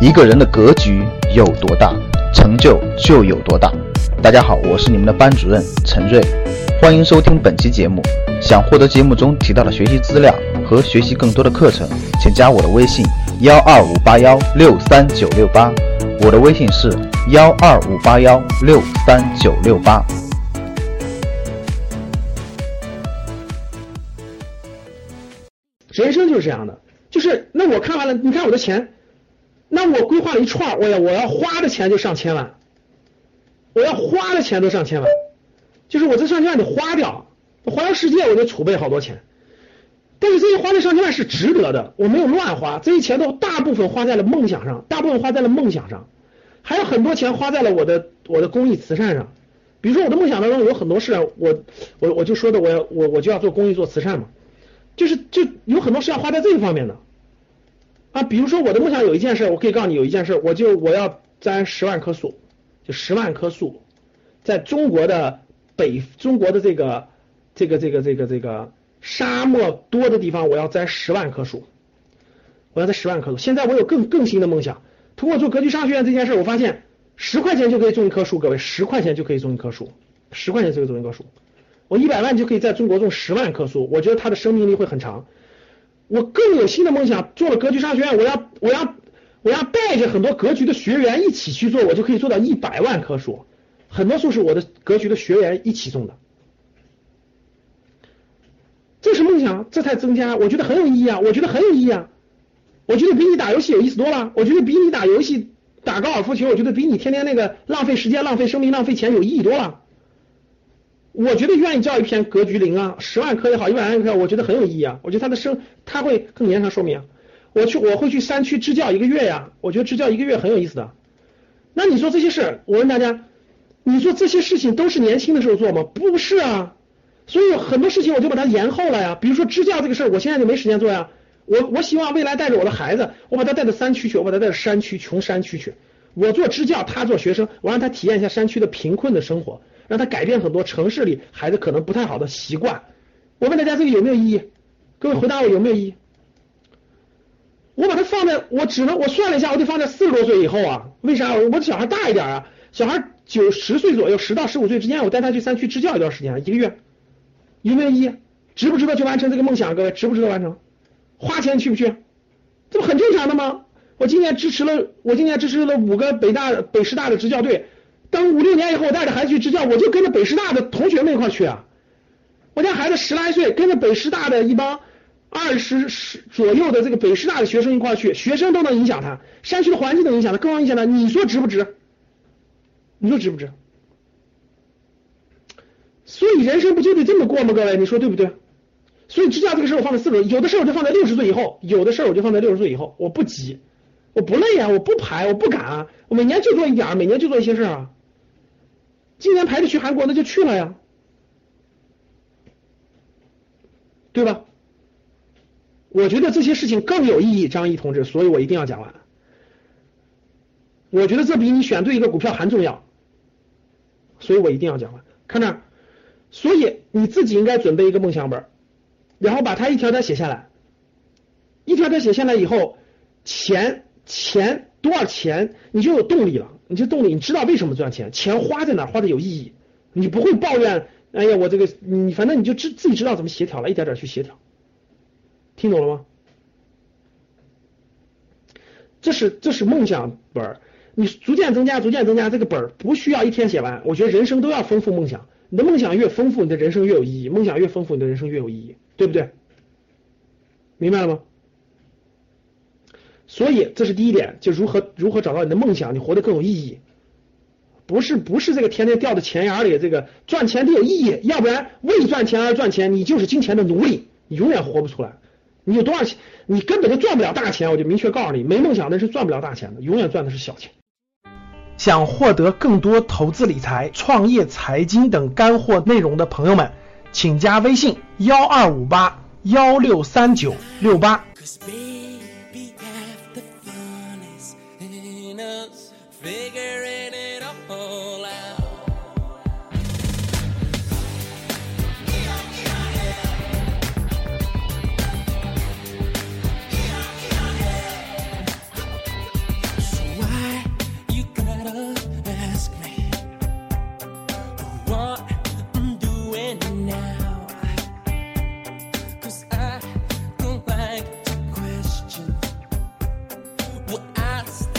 一个人的格局有多大，成就就有多大。大家好，我是你们的班主任陈瑞，欢迎收听本期节目。想获得节目中提到的学习资料和学习更多的课程，请加我的微信幺二五八幺六三九六八。我的微信是幺二五八幺六三九六八。人生就是这样的，就是那我看完了，你看我的钱，那我规划了一串，我要我要花的钱就上千万，我要花的钱都上千万，就是我这上千万得花掉，环游世界我得储备好多钱，但是这些花的上千万是值得的，我没有乱花，这些钱都大部分花在了梦想上，大部分花在了梦想上，还有很多钱花在了我的我的公益慈善上，比如说我的梦想当中有很多事，我我我就说的我要我我就要做公益做慈善嘛。就是就有很多事要花在这个方面的啊，比如说我的梦想有一件事，我可以告诉你有一件事，我就我要栽十万棵树，就十万棵树，在中国的北中国的这个这个这个这个这个沙漠多的地方，我要栽十万棵树，我要栽十万棵树。现在我有更更新的梦想，通过做格局商学院这件事，我发现十块钱就可以种一棵树，各位十块钱就可以种一棵树，十块钱就可以种一棵树。我一百万就可以在中国种十万棵树，我觉得它的生命力会很长。我更有新的梦想，做了格局商学院，我要我要我要带着很多格局的学员一起去做，我就可以做到一百万棵树。很多树是我的格局的学员一起种的，这是梦想，这才增加，我觉得很有意义啊！我觉得很有意义啊！我觉得比你打游戏有意思多了，我觉得比你打游戏、打高尔夫球，我觉得比你天天那个浪费时间、浪费生命、浪费钱有意义多了。我觉得愿意交一篇格局零啊，十万颗也好，一百万棵，我觉得很有意义啊。我觉得它的生，它会更延长寿命啊。我去，我会去山区支教一个月呀。我觉得支教一个月很有意思的。那你说这些事，我问大家，你说这些事情都是年轻的时候做吗？不是啊。所以很多事情我就把它延后了呀。比如说支教这个事儿，我现在就没时间做呀。我我希望未来带着我的孩子，我把他带到山区去，我把他带到山区穷山区去。我做支教，他做学生，我让他体验一下山区的贫困的生活。让他改变很多城市里孩子可能不太好的习惯。我问大家这个有没有意义？各位回答我有没有意义？我把它放在我只能我算了一下，我得放在四十多岁以后啊？为啥？我小孩大一点啊，小孩九十岁左右，十到十五岁之间，我带他去山区支教一段时间，一个月，有没有意义？值不值得去完成这个梦想？各位值不值得完成？花钱去不去？这不很正常的吗？我今年支持了，我今年支持了五个北大、北师大的支教队。等五六年以后，我带着孩子去支教，我就跟着北师大的同学们一块去啊。我家孩子十来岁，跟着北师大的一帮二十十左右的这个北师大的学生一块去，学生都能影响他，山区的环境能影响他，更能影响他。你说值不值？你说值不值？所以人生不就得这么过吗？各位，你说对不对？所以支教这个事儿我放在四十，有的事儿我就放在六十岁以后，有的事儿我就放在六十岁以后，我不急，我不累啊，我不排，我不赶啊，我每年就做一点儿，每年就做一些事儿啊。今年排着去韩国，那就去了呀，对吧？我觉得这些事情更有意义，张毅同志，所以我一定要讲完。我觉得这比你选对一个股票还重要，所以我一定要讲完。看这，所以你自己应该准备一个梦想本，然后把它一条条写下来，一条条写下来以后，钱钱多少钱，你就有动力了。你这动力，你知道为什么赚钱？钱花在哪，花的有意义，你不会抱怨。哎呀，我这个，你反正你就知自己知道怎么协调了，一点点去协调。听懂了吗？这是这是梦想本儿，你逐渐增加，逐渐增加，这个本儿不需要一天写完。我觉得人生都要丰富梦想，你的梦想越丰富，你的人生越有意义。梦想越丰富，你的人生越有意义，对不对？明白了吗？所以这是第一点，就如何如何找到你的梦想，你活得更有意义。不是不是这个天天掉在钱眼里，这个赚钱得有意义，要不然为赚钱而赚钱，你就是金钱的奴隶，你永远活不出来。你有多少钱，你根本就赚不了大钱。我就明确告诉你，没梦想的是赚不了大钱的，永远赚的是小钱。想获得更多投资理财、创业、财经等干货内容的朋友们，请加微信幺二五八幺六三九六八。不 ask。